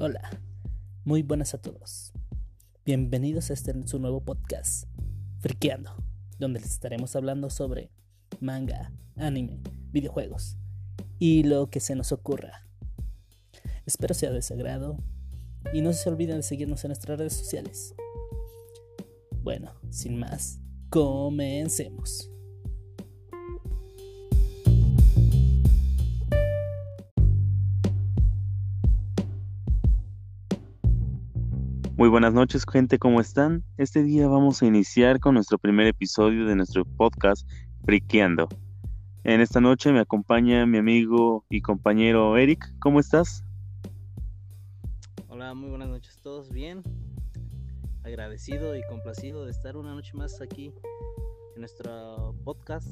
Hola, muy buenas a todos. Bienvenidos a este su nuevo podcast, Friqueando, donde les estaremos hablando sobre manga, anime, videojuegos y lo que se nos ocurra. Espero sea de su agrado y no se olviden de seguirnos en nuestras redes sociales. Bueno, sin más, comencemos. Muy buenas noches, gente, ¿cómo están? Este día vamos a iniciar con nuestro primer episodio de nuestro podcast Friqueando. En esta noche me acompaña mi amigo y compañero Eric. ¿Cómo estás? Hola, muy buenas noches, ¿todos bien? Agradecido y complacido de estar una noche más aquí en nuestro podcast,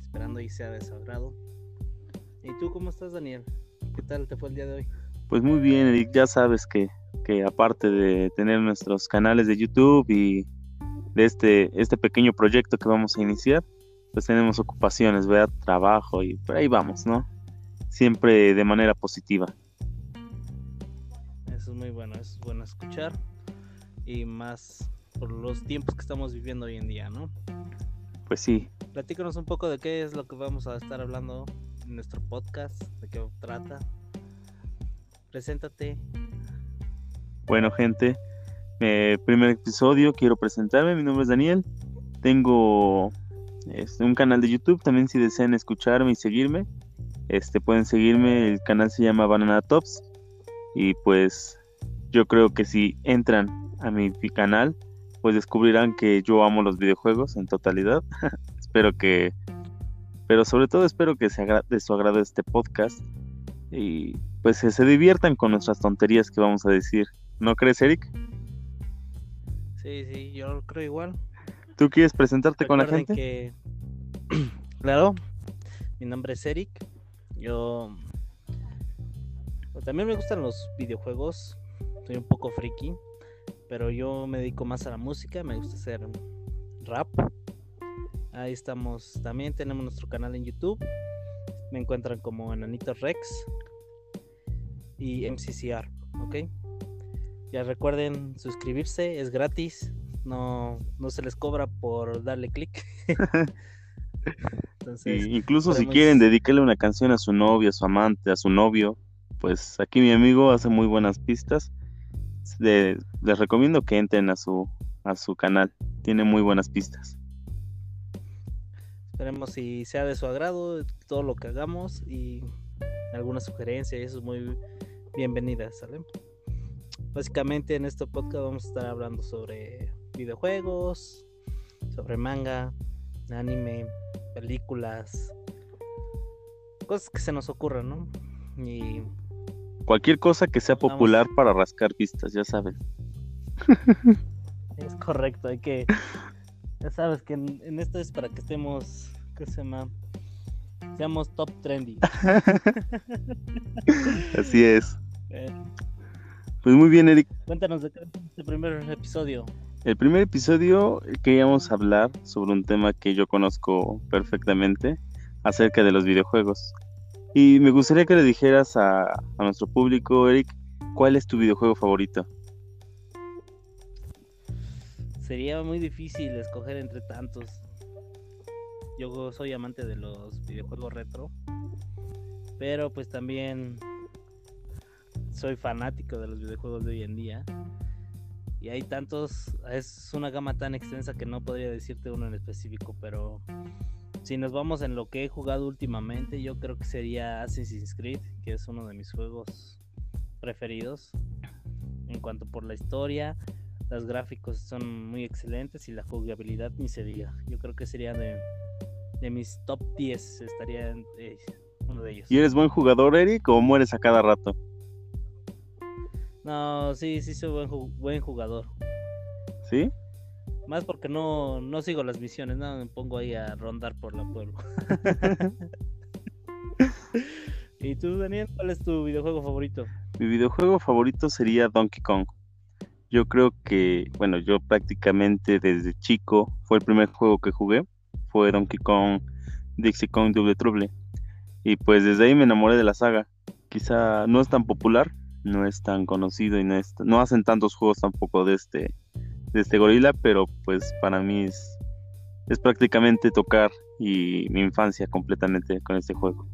esperando y sea de su agrado. ¿Y tú cómo estás, Daniel? ¿Qué tal te fue el día de hoy? Pues muy bien, Eric, ya sabes que que aparte de tener nuestros canales de YouTube y de este, este pequeño proyecto que vamos a iniciar, pues tenemos ocupaciones, ¿verdad? Trabajo y por ahí vamos, ¿no? Siempre de manera positiva. Eso es muy bueno, es bueno escuchar y más por los tiempos que estamos viviendo hoy en día, ¿no? Pues sí. Platícanos un poco de qué es lo que vamos a estar hablando en nuestro podcast, de qué trata. Preséntate, bueno, gente, eh, primer episodio, quiero presentarme. Mi nombre es Daniel. Tengo este, un canal de YouTube. También, si desean escucharme y seguirme, este, pueden seguirme. El canal se llama Banana Tops. Y pues, yo creo que si entran a mi, canal, pues descubrirán que yo amo los videojuegos en totalidad. espero que, pero sobre todo espero que se de su agrado este podcast y pues se diviertan con nuestras tonterías que vamos a decir. ¿No crees, Eric? Sí, sí, yo creo igual. ¿Tú quieres presentarte con la gente? Que... claro, mi nombre es Eric. Yo pues, también me gustan los videojuegos. Soy un poco friki, pero yo me dedico más a la música. Me gusta hacer rap. Ahí estamos. También tenemos nuestro canal en YouTube. Me encuentran como Enanito Rex y MCCR, ¿ok? Ya recuerden suscribirse, es gratis, no, no se les cobra por darle clic. incluso si quieren dedicarle una canción a su novia, a su amante, a su novio, pues aquí mi amigo hace muy buenas pistas. les recomiendo que entren a su, a su canal, tiene muy buenas pistas. Esperemos si sea de su agrado todo lo que hagamos y alguna sugerencia, eso es muy bienvenida, ¿sale? Básicamente en este podcast vamos a estar hablando sobre videojuegos, sobre manga, anime, películas, cosas que se nos ocurran, ¿no? Y cualquier cosa que sea popular para rascar pistas, ya sabes. Es correcto, hay que ya sabes que en, esto es para que estemos, ¿qué se llama? Seamos top trendy. Así es. Eh, pues muy bien, Eric. Cuéntanos de qué es este primer episodio. El primer episodio queríamos hablar sobre un tema que yo conozco perfectamente acerca de los videojuegos. Y me gustaría que le dijeras a, a nuestro público, Eric, ¿cuál es tu videojuego favorito? Sería muy difícil escoger entre tantos. Yo soy amante de los videojuegos retro, pero pues también soy fanático de los videojuegos de hoy en día. Y hay tantos, es una gama tan extensa que no podría decirte uno en específico, pero si nos vamos en lo que he jugado últimamente, yo creo que sería Assassin's Creed, que es uno de mis juegos preferidos. En cuanto por la historia, los gráficos son muy excelentes y la jugabilidad ni se diga. Yo creo que sería de, de mis top 10, estaría eh, uno de ellos. ¿Y eres buen jugador, Eric, o mueres a cada rato? No, sí, sí soy buen, buen jugador. ¿Sí? Más porque no, no sigo las misiones, nada, me pongo ahí a rondar por la pueblo. ¿Y tú, Daniel, cuál es tu videojuego favorito? Mi videojuego favorito sería Donkey Kong. Yo creo que, bueno, yo prácticamente desde chico fue el primer juego que jugué. Fue Donkey Kong, Dixie Kong Double Trouble. Y pues desde ahí me enamoré de la saga. Quizá no es tan popular, no es tan conocido y no, es, no hacen tantos juegos tampoco de este, de este gorila, pero pues para mí es, es prácticamente tocar y mi infancia completamente con este juego.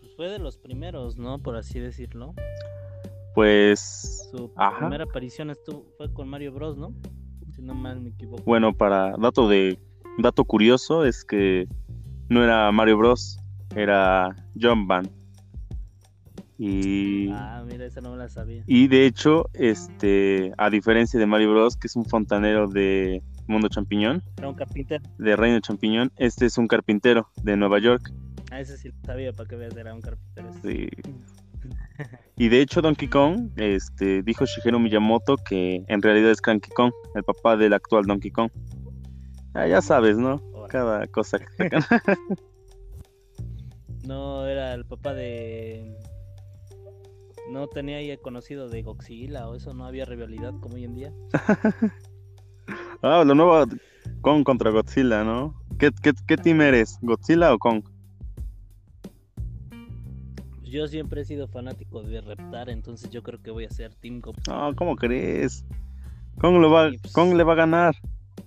Pues fue de los primeros, ¿no? Por así decirlo. Pues Su Ajá. primera aparición estuvo, fue con Mario Bros, ¿no? Si no mal me equivoco. bueno, para dato de dato curioso es que no era Mario Bros, era Jump Band. Y Ah, mira, esa no me la sabía. Y de hecho, este, a diferencia de Mario Bros, que es un fontanero de Mundo Champiñón, Era un carpintero. de Reino Champiñón, este es un carpintero de Nueva York. Ah, ese sí lo sabía, para que veas, era un carpintero. Sí. Y de hecho, Donkey Kong, este, dijo Shigeru Miyamoto que en realidad es Cranky Kong, el papá del actual Donkey Kong. Ah, ya sabes, ¿no? Cada cosa que sacan. No, era el papá de. No tenía ya conocido de Godzilla o eso, no había rivalidad como hoy en día. ah, la nueva Kong contra Godzilla, ¿no? ¿Qué, qué, qué team eres? ¿Godzilla o Kong? Yo siempre he sido fanático de Reptar, entonces yo creo que voy a ser Team Godzilla. No, ¿cómo crees? Kong, lo va, pues. Kong le va a ganar.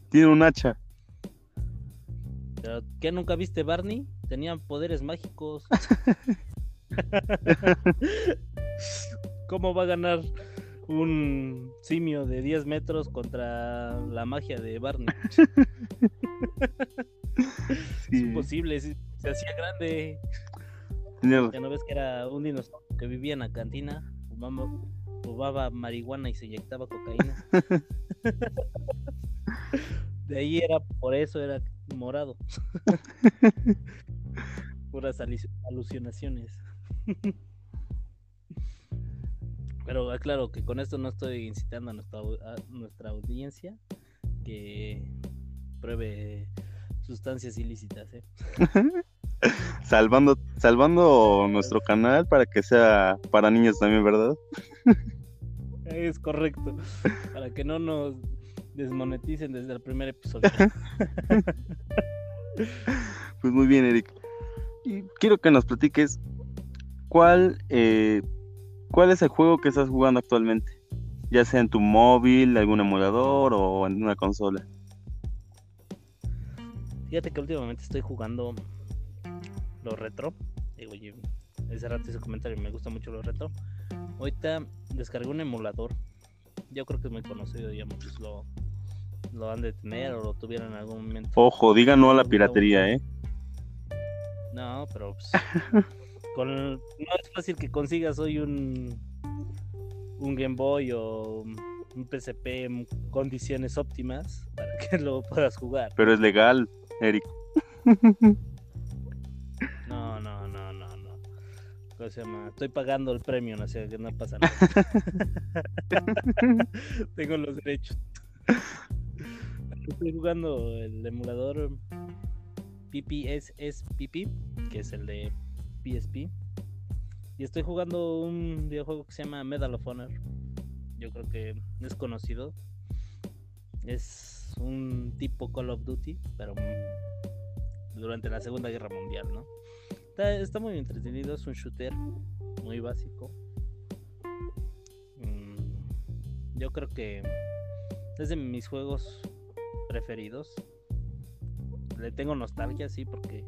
Tiene un hacha. Pero, ¿Qué nunca viste Barney? Tenían poderes mágicos. ¿Cómo va a ganar un simio de 10 metros contra la magia de Barney? Es imposible, se, hacía grande. Ya no ves que era un dinosaurio que vivía en la cantina, fumaba, fumaba marihuana y se inyectaba cocaína. De ahí era, por eso era morado. Puras alucinaciones. Pero aclaro que con esto no estoy incitando a nuestra, a nuestra audiencia que pruebe sustancias ilícitas, ¿eh? salvando, salvando nuestro canal para que sea para niños también, ¿verdad? Es correcto. Para que no nos desmoneticen desde el primer episodio. Pues muy bien, Eric. Y quiero que nos platiques cuál, eh, cuál es el juego que estás jugando actualmente, ya sea en tu móvil, algún emulador o en una consola. Fíjate que últimamente estoy jugando lo retro. Digo, oye, ese rato ese comentario, me gusta mucho lo retro. Ahorita descargué un emulador. Yo creo que es muy conocido, ya muchos lo, lo han de tener o lo tuvieron en algún momento. Ojo, diga no a la piratería, ¿eh? No, pero pues, con, no es fácil que consigas hoy un, un Game Boy o un PSP en condiciones óptimas para que lo puedas jugar. Pero es legal, Eric. No, no, no, no, no. ¿Cómo se llama? Estoy pagando el premio, sé, que no pasa nada. Tengo los derechos. Estoy jugando el emulador PPSSPP, que es el de PSP. Y estoy jugando un videojuego que se llama Medal of Honor. Yo creo que es conocido. Es un tipo Call of Duty, pero durante la Segunda Guerra Mundial, ¿no? Está, está muy entretenido, es un shooter muy básico. Mm, yo creo que es de mis juegos preferidos. Le tengo nostalgia, sí, porque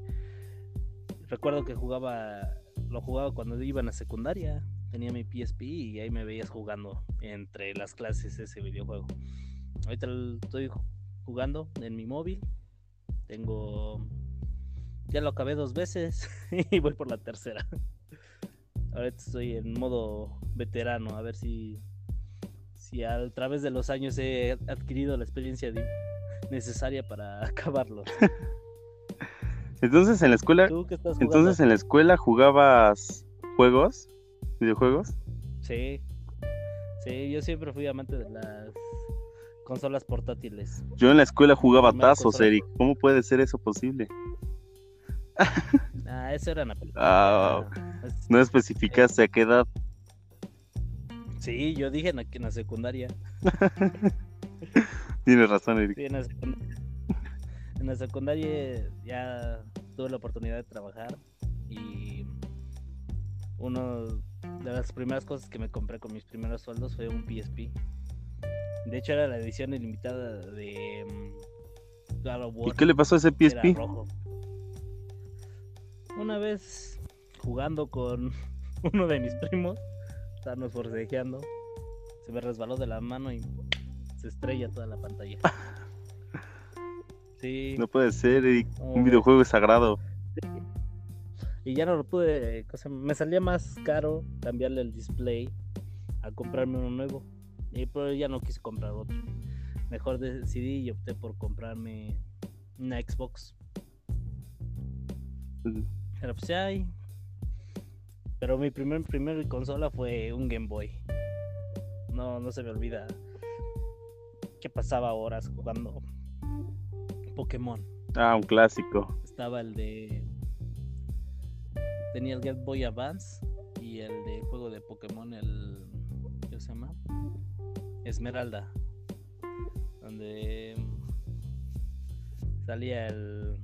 recuerdo que jugaba, lo jugaba cuando iba en la secundaria. Tenía mi PSP y ahí me veías jugando entre las clases ese videojuego. Ahorita estoy jugando en mi móvil. Tengo. Ya lo acabé dos veces y voy por la tercera. Ahorita estoy en modo veterano, a ver si. Si a través de los años he adquirido la experiencia necesaria para acabarlo. Entonces en la escuela, entonces en la escuela jugabas juegos, videojuegos. Sí. Sí, yo siempre fui amante de las consolas portátiles. Yo en la escuela jugaba tazos, consola. Eric. ¿Cómo puede ser eso posible? Ah, eso era una película. Ah, no especificaste a qué edad. Sí, yo dije en la, en la secundaria. Tienes razón, Eric. Sí, en la secundaria. En la secundaria ya tuve la oportunidad de trabajar y uno de las primeras cosas que me compré con mis primeros sueldos fue un PSP. De hecho era la edición ilimitada de mm, God of ¿Y qué le pasó a ese PSP? rojo. Una vez jugando con uno de mis primos, estábamos forcejeando, se me resbaló de la mano y se estrella toda la pantalla. Sí. No puede ser, Eric. ¿cómo Un videojuego es sagrado. Y ya no lo pude, o sea, me salía más caro cambiarle el display a comprarme uno nuevo. Y pero ya no quise comprar otro. Mejor decidí y opté por comprarme una Xbox. Pero pues ya hay. Pero mi primer, primer consola fue un Game Boy. No, no se me olvida que pasaba horas jugando Pokémon. Ah, un clásico. Estaba el de. Tenía el Game Boy Advance y el de juego de Pokémon, el. ¿Qué se llama? Esmeralda. Donde. Salía el.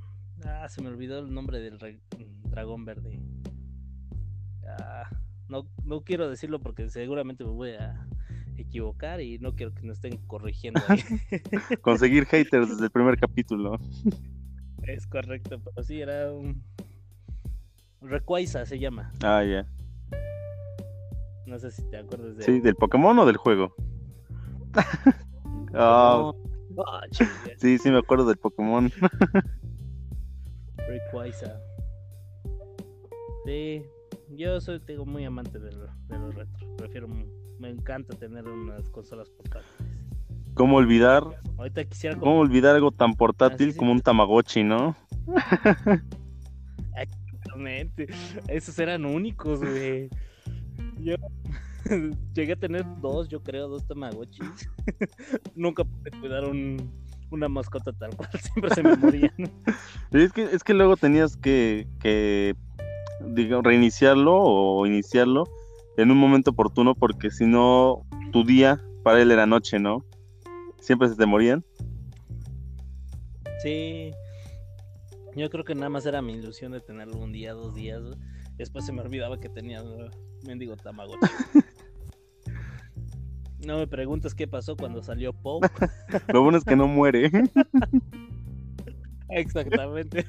Ah, se me olvidó el nombre del re- dragón verde. Ah, no, no quiero decirlo porque seguramente me voy a equivocar y no quiero que nos estén corrigiendo ahí. Conseguir haters desde el primer capítulo. Es correcto, pero sí, era un. Recuaisa se llama. Ah, ya. No sé si te acuerdas de. Sí, ¿del Pokémon o del juego? Chinga, sí, sí me acuerdo del Pokémon. Rayquaza. Sí, yo soy tengo muy amante de, lo- de los retro. Prefiero, me encanta tener unas consolas portátiles. ¿Cómo olvidar, Ahorita quisiera cómo olvidar algo tan portátil Ah, como un Tamagotchi, no? Exactamente. Esos eran únicos, güey. Yo llegué a tener dos, yo creo, dos Tamagotchis. Nunca pude cuidar un, una mascota tal cual, siempre se me morían. Es que, es que luego tenías que, que digamos, reiniciarlo o iniciarlo en un momento oportuno porque si no, tu día para él era noche, ¿no? Siempre se te morían. Sí. Yo creo que nada más era mi ilusión de tenerlo un día, dos días. Después se me olvidaba que tenía uh, mendigo Tamagotchi. No me preguntes qué pasó cuando salió Poe. Lo bueno es que no muere. Exactamente.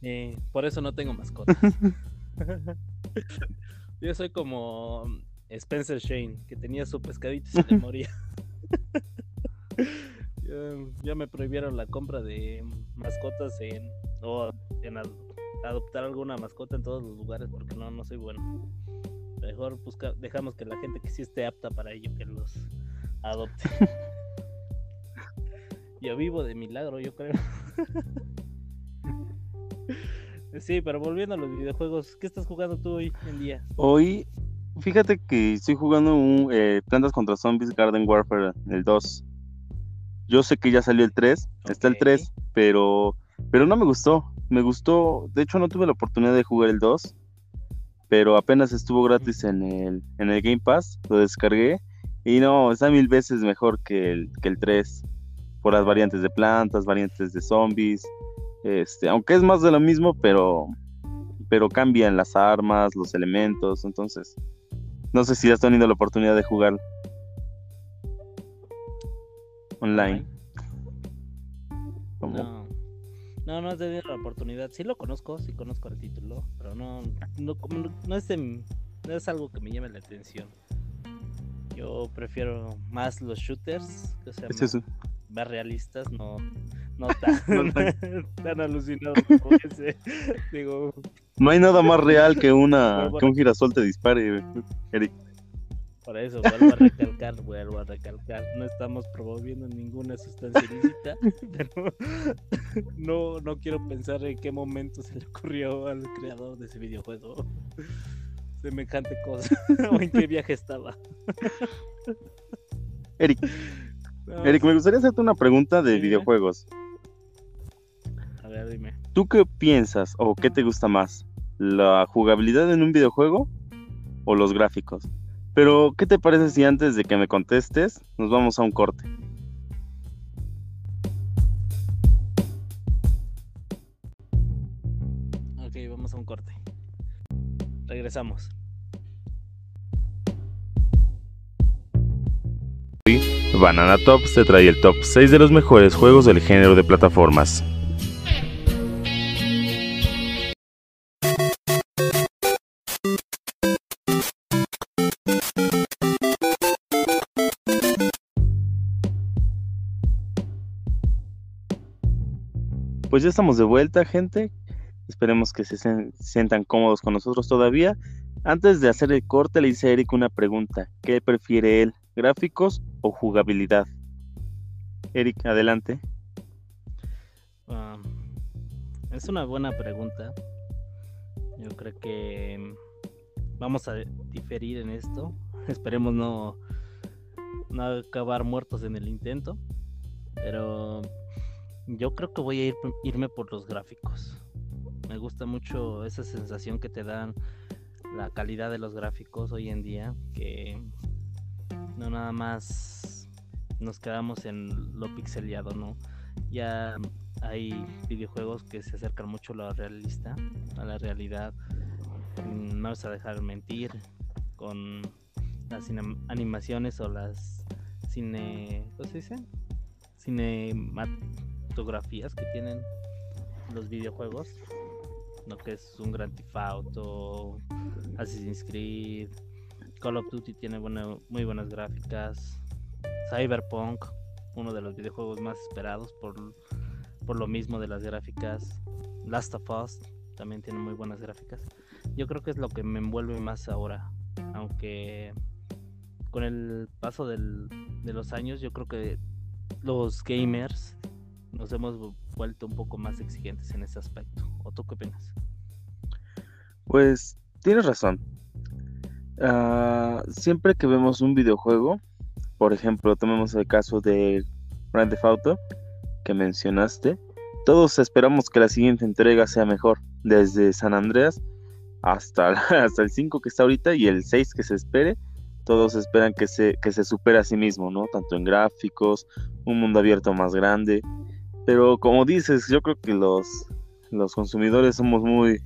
Eh, por eso no tengo mascota. Yo soy como Spencer Shane, que tenía su pescadito y se le moría. ya, ya me prohibieron la compra de mascotas en o en ad- adoptar alguna mascota en todos los lugares porque no, no soy bueno. Mejor busca, dejamos que la gente que sí esté apta para ello que los adopte. Yo vivo de milagro, yo creo. Sí, pero volviendo a los videojuegos, ¿qué estás jugando tú hoy en día? Hoy, fíjate que estoy jugando un eh, Plantas contra Zombies Garden Warfare, el 2. Yo sé que ya salió el 3, está el Ok. 3, pero, pero no me gustó. Me gustó, de hecho no tuve la oportunidad de jugar el 2, pero apenas estuvo gratis en el, en el Game Pass, lo descargué y no, está mil veces mejor que el, que el 3, por las variantes de plantas, variantes de zombies, este, aunque es más de lo mismo, pero, pero cambian las armas, los elementos, entonces no sé si has tenido la oportunidad de jugar online. No. No, no he tenido la oportunidad. Sí lo conozco, sí conozco el título, pero no, no, como no, es, de- no es algo que me llame la atención. Yo prefiero más los shooters, que sean es más realistas, no, no tan, No tan- tan alucinados como ese. Digo, No hay nada más real que una que un girasol te dispare, Eric. Por eso vuelvo a recalcar, vuelvo a recalcar, no estamos promoviendo ninguna sustancia ilícita, pero no, no quiero pensar en qué momento se le ocurrió al creador de ese videojuego semejante cosa, o en qué viaje estaba. Eric, No, Eric, me gustaría hacerte una pregunta de Sí, videojuegos. Ver, dime. ¿Tú qué piensas o qué te gusta más? ¿La jugabilidad en un videojuego o los gráficos? Pero, ¿qué te parece si antes de que me contestes nos vamos a un corte? Ok, vamos a un corte. Regresamos. Banana Top te trae el top 6 de los mejores juegos del género de plataformas. Pues ya estamos de vuelta, gente. Esperemos que se sientan cómodos con nosotros todavía. Antes de hacer el corte, le hice a Eric una pregunta. ¿Qué prefiere él, gráficos o jugabilidad? Eric, adelante. es una buena pregunta. Yo creo que vamos a diferir en esto. Esperemos no, no acabar muertos en el intento. Pero yo creo que voy a ir, irme por los gráficos. Me gusta mucho esa sensación que te dan la calidad de los gráficos hoy en día, que no nada más nos quedamos en lo pixeleado, ¿no? Ya hay videojuegos que se acercan mucho a lo realista, a la realidad. Mm, no vas a dejar mentir con las animaciones o las cine, ¿cómo se dice? Cinematografías que tienen los videojuegos lo que es un Grand Theft Auto, Assassin's Creed, Call of Duty tiene muy buenas gráficas, Cyberpunk, uno de los videojuegos más esperados por, por lo mismo de las gráficas, Last of Us también tiene muy buenas gráficas. Yo creo que es lo que me envuelve más ahora, aunque con el paso del, de los años yo creo que los gamers nos hemos vuelto un poco más exigentes en ese aspecto. ¿O tú qué opinas? Pues tienes razón. Ah, siempre que vemos un videojuego, por ejemplo, tomemos el caso de Grand Theft Auto que mencionaste, todos esperamos que la siguiente entrega sea mejor, desde San Andreas hasta, hasta el 5 que está ahorita y el 6 que se espere, todos esperan que se, que se supere a sí mismo, ¿no? Tanto en gráficos, un mundo abierto más grande, pero como dices, yo creo que los, los consumidores somos muy,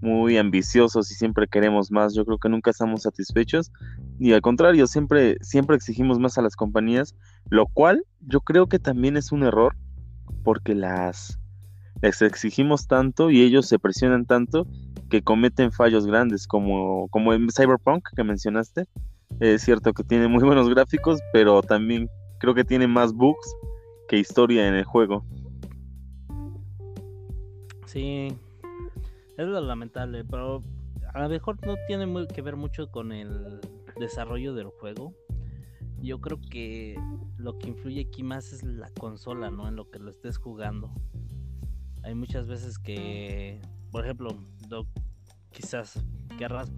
muy ambiciosos y siempre queremos más. Yo creo que nunca estamos satisfechos y al contrario, siempre, siempre exigimos más a las compañías, lo cual yo creo que también es un error porque las les exigimos tanto y ellos se presionan tanto que cometen fallos grandes como, como en Cyberpunk que mencionaste. Es cierto que tiene muy buenos gráficos, pero también creo que tiene más bugs que historia en el juego. Sí, es lo lamentable, pero a lo mejor no tiene muy que ver mucho con el desarrollo del juego. Yo creo que lo que influye aquí más es la consola, ¿no? En lo que lo estés jugando. Hay muchas veces que, por ejemplo, quizás querrás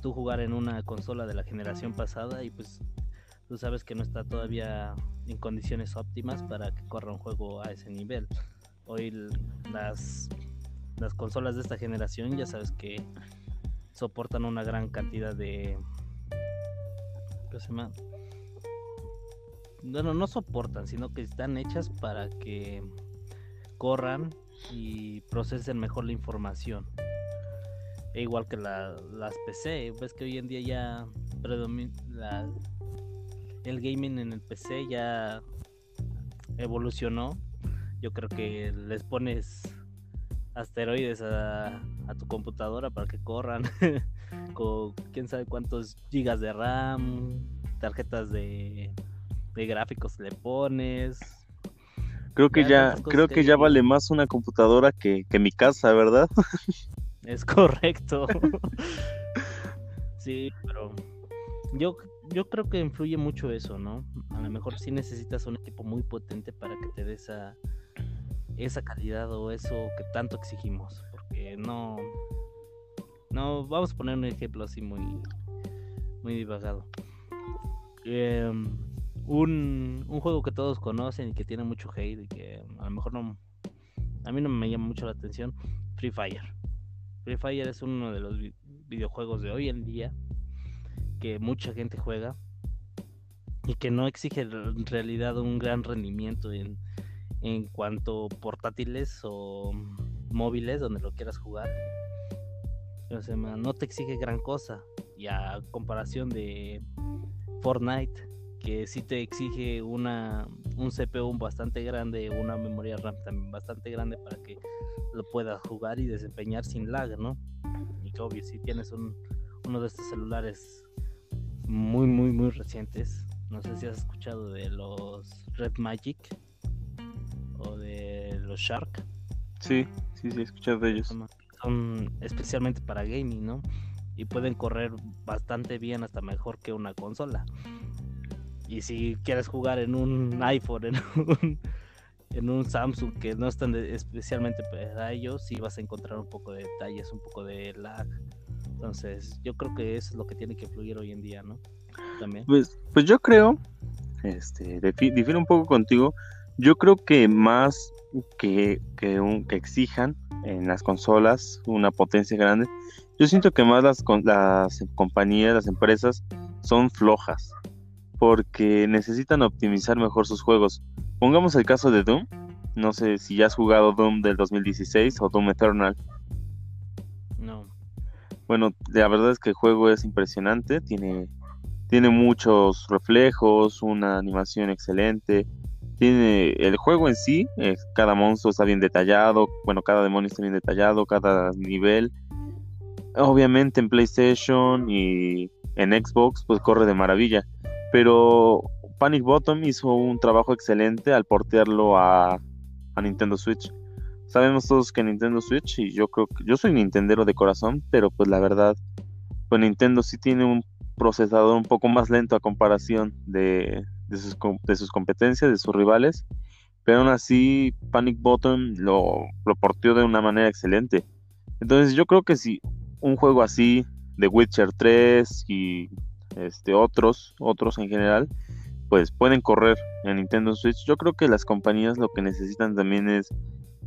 tú jugar en una consola de la generación pasada y pues tú sabes que no está todavía en condiciones óptimas para que corra un juego a ese nivel. Hoy las, las consolas de esta generación ya sabes que soportan una gran cantidad de... ¿Qué se llama? Bueno, no soportan, sino que están hechas para que corran y procesen mejor la información. E igual que la, las PC, ves que hoy en día ya predomina el gaming en el PC ya evolucionó. Yo creo que les pones asteroides a, tu computadora para que corran con quién sabe cuántos gigas de RAM, tarjetas de, gráficos le pones. Creo que ya, creo que ya vale más una computadora que, que mi casa, ¿verdad? es correcto. sí, pero yo yo creo que influye mucho eso, ¿no? A lo mejor sí necesitas un equipo muy potente para que te dé esa, esa calidad o eso que tanto exigimos. Porque no. No, vamos a poner un ejemplo así muy, muy divagado. Em, un, un juego que todos conocen y que tiene mucho hate y que a lo mejor no. A mí no me llama mucho la atención. Free Fire. Free Fire es uno de los videojuegos de hoy en día que mucha gente juega y que no exige en realidad un gran rendimiento en, en cuanto portátiles o móviles donde lo quieras jugar. no te exige gran cosa. Y a comparación de Fortnite, que sí te exige una, un CPU bastante grande, una memoria RAM también bastante grande para que lo puedas jugar y desempeñar sin lag, ¿no? Y que obvio, si tienes un, uno de estos celulares muy, muy, muy recientes, no sé si has escuchado de los Red Magic o de los Shark. Sí, sí, sí, he escuchado de ellos. Son especialmente para gaming, ¿no? Y pueden correr bastante bien, hasta mejor que una consola. Y si quieres jugar en un iPhone, en un, en un Samsung que no están especialmente para ellos, sí vas a encontrar un poco de detalles, un poco de lag. Entonces, yo creo que es lo que tiene que fluir hoy en día, ¿no? También. Pues, pues yo creo, este, difiero un poco contigo. Yo creo que más que, que, un, que exijan en las consolas una potencia grande, yo siento que más las, las compañías, las empresas son flojas porque necesitan optimizar mejor sus juegos. Pongamos el caso de Doom. No sé si ya has jugado Doom del 2016 o Doom Eternal. No. Bueno, la verdad es que el juego es impresionante. Tiene, tiene muchos reflejos, una animación excelente. Tiene el juego en sí, eh, cada monstruo está bien detallado. Bueno, cada demonio está bien detallado, cada nivel. Obviamente en PlayStation y en Xbox, pues corre de maravilla pero Panic Bottom hizo un trabajo excelente al portearlo a, Nintendo Switch. Sabemos todos que Nintendo Switch, y yo creo que yo soy Nintendero de corazón, pero pues la verdad, pues Nintendo sí tiene un procesador un poco más lento a comparación de, sus, de sus competencias, de sus rivales. Pero aún así, Panic Bottom lo, lo porteó de una manera excelente. Entonces yo creo que si un juego así, de Witcher 3 y este, otros, otros en general, pues pueden correr en Nintendo Switch. Yo creo que las compañías lo que necesitan también es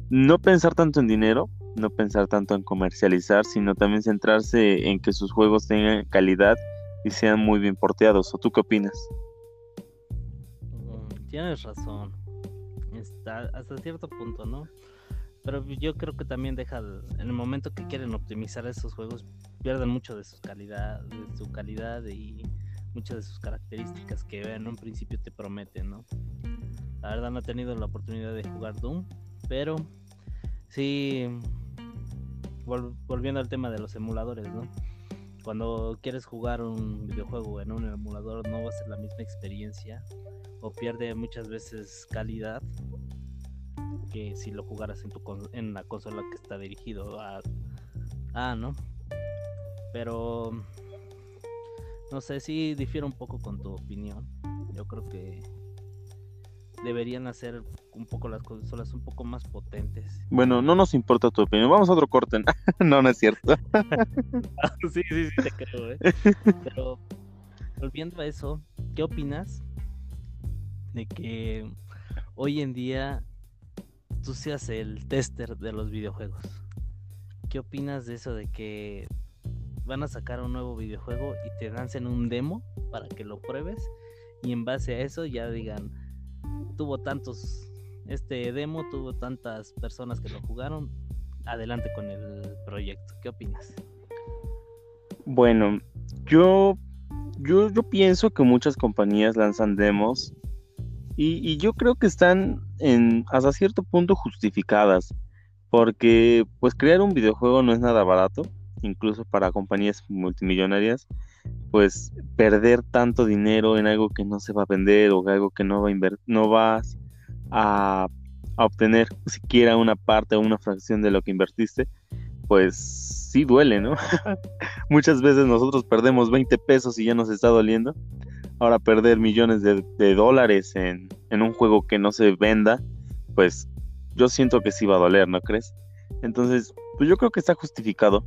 no pensar tanto en dinero, no pensar tanto en comercializar, sino también centrarse en que sus juegos tengan calidad y sean muy bien porteados. ¿O tú qué opinas? Mm, tienes razón. Está hasta cierto punto, ¿no? Pero yo creo que también deja en el momento que quieren optimizar esos juegos pierden mucho de su calidad, de su calidad y muchas de sus características que en un principio te prometen, ¿no? La verdad no he tenido la oportunidad de jugar Doom, pero sí volviendo al tema de los emuladores, ¿no? Cuando quieres jugar un videojuego en un emulador no va a ser la misma experiencia o pierde muchas veces calidad que si lo jugaras en tu en la consola que está dirigido a, a ¿no? Pero no sé si difiero un poco con tu opinión. Yo creo que deberían hacer un poco las consolas un poco más potentes. Bueno, no nos importa tu opinión. Vamos a otro corte. no, no es cierto. sí, sí, sí, te creo, ¿eh? Pero volviendo a eso, ¿qué opinas de que hoy en día tú seas el tester de los videojuegos. ¿Qué opinas de eso de que van a sacar un nuevo videojuego y te lancen un demo para que lo pruebes y en base a eso ya digan, tuvo tantos, este demo tuvo tantas personas que lo jugaron, adelante con el proyecto. ¿Qué opinas? Bueno, yo, yo, yo pienso que muchas compañías lanzan demos y, yo creo que están en, hasta cierto punto justificadas, porque pues crear un videojuego no es nada barato, incluso para compañías multimillonarias, pues perder tanto dinero en algo que no se va a vender o algo que no, va a no vas a, a obtener siquiera una parte o una fracción de lo que invertiste, pues sí duele, ¿no? Muchas veces nosotros perdemos 20 pesos y ya nos está doliendo ahora perder millones de, dólares en, un juego que no se venda, pues yo siento que sí va a doler, ¿no crees? Entonces, pues yo creo que está justificado.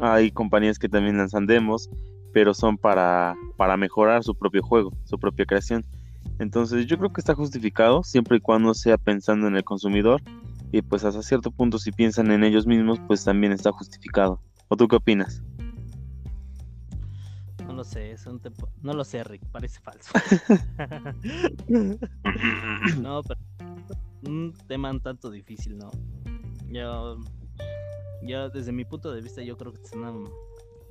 Hay compañías que también lanzan demos, pero son para, para mejorar su propio juego, su propia creación. Entonces yo creo que está justificado siempre y cuando sea pensando en el consumidor y pues hasta cierto punto si piensan en ellos mismos pues también está justificado. ¿O tú qué opinas? lo sé, es un No lo sé, Rick, parece falso. no, pero un tema un tanto difícil, ¿no? Yo ya desde mi punto de vista yo creo que están,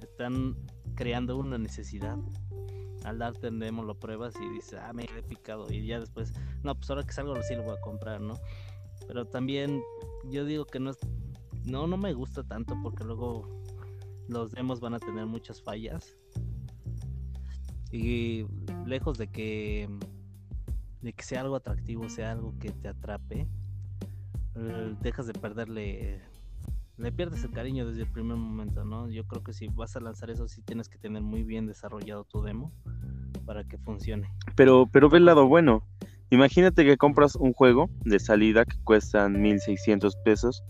están creando una necesidad. Al darte demo lo pruebas y dices, ah, me he picado. Y ya después, no, pues ahora que salgo sí lo voy a comprar, ¿no? Pero también yo digo que no es, no, no me gusta tanto porque luego los demos van a tener muchas fallas. Y lejos de que de que sea algo atractivo, sea algo que te atrape, eh, dejas de perderle le pierdes el cariño desde el primer momento, ¿no? Yo creo que si vas a lanzar eso sí tienes que tener muy bien desarrollado tu demo para que funcione. Pero pero ve el lado bueno. Imagínate que compras un juego de salida que cuestan 1600 pesos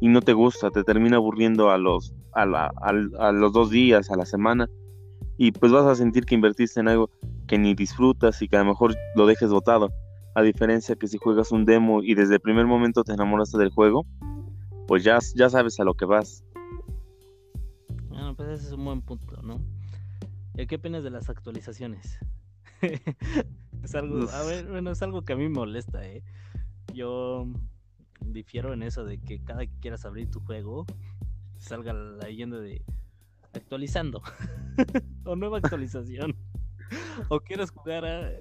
y no te gusta, te termina aburriendo a los a, a los dos días, a la semana y pues vas a sentir que invertiste en algo que ni disfrutas y que a lo mejor lo dejes botado. A diferencia que si juegas un demo y desde el primer momento te enamoraste del juego, pues ya, ya sabes a lo que vas. Bueno, pues ese es un buen punto, ¿no? ¿Y qué opinas de las actualizaciones? es algo, a ver, bueno, es algo que a mí me molesta, ¿eh? Yo difiero en eso de que cada que quieras abrir tu juego salga la leyenda de actualizando o nueva actualización o quieres jugar a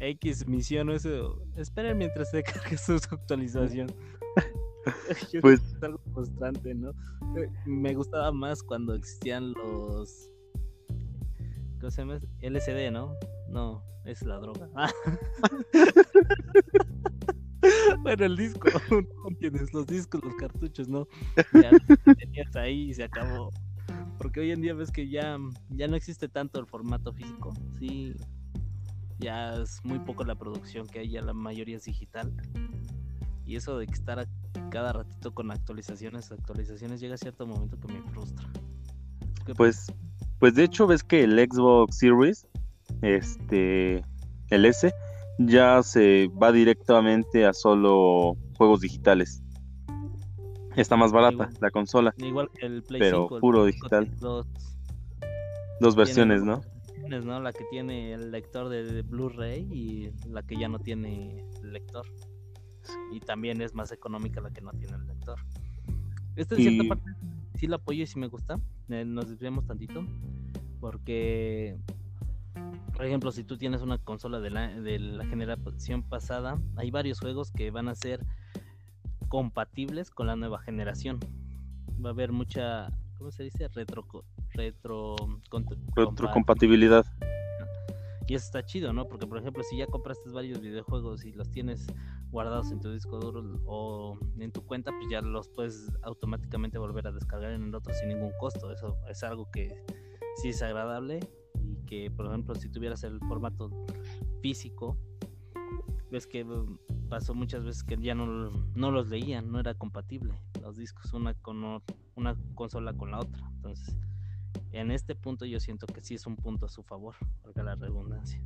X misión o eso, esperen mientras se cargue su actualización. pues es algo frustrante, ¿no? Eh, me gustaba más cuando existían los ¿cómo se llama? LCD, ¿no? No, es la droga. bueno, el disco, tienes los discos, los cartuchos, ¿no? Ya tenías ahí y se acabó. Porque hoy en día ves que ya, ya no existe tanto el formato físico. Sí, ya es muy poco la producción que hay, ya la mayoría es digital. Y eso de que estar cada ratito con actualizaciones, actualizaciones, llega a cierto momento que me frustra. Pues, pues de hecho ves que el Xbox Series, este, el S, ya se va directamente a solo juegos digitales. Está más barata la consola. Igual que el Play pero puro digital. Dos, dos versiones, ¿no? ¿no? La que tiene el lector de Blu-ray y la que ya no tiene el lector. Y también es más económica la que no tiene el lector. Esta en cierta parte sí la apoyo y sí me gusta. Eh, nos desviamos tantito. Porque, por ejemplo, si tú tienes una consola de la, de la generación pasada, hay varios juegos que van a ser compatibles con la nueva generación. Va a haber mucha, ¿cómo se dice? Retro, retro, retrocompatibilidad. Y eso está chido, ¿no? Porque, por ejemplo, si ya compraste varios videojuegos y los tienes guardados en tu disco duro o en tu cuenta, pues ya los puedes automáticamente volver a descargar en el otro sin ningún costo. Eso es algo que sí es agradable y que, por ejemplo, si tuvieras el formato físico, ves que mm, pasó muchas veces que ya no, no los leían, no era compatible los discos una con una consola con la otra. Entonces, en este punto yo siento que sí es un punto a su favor, valga la redundancia.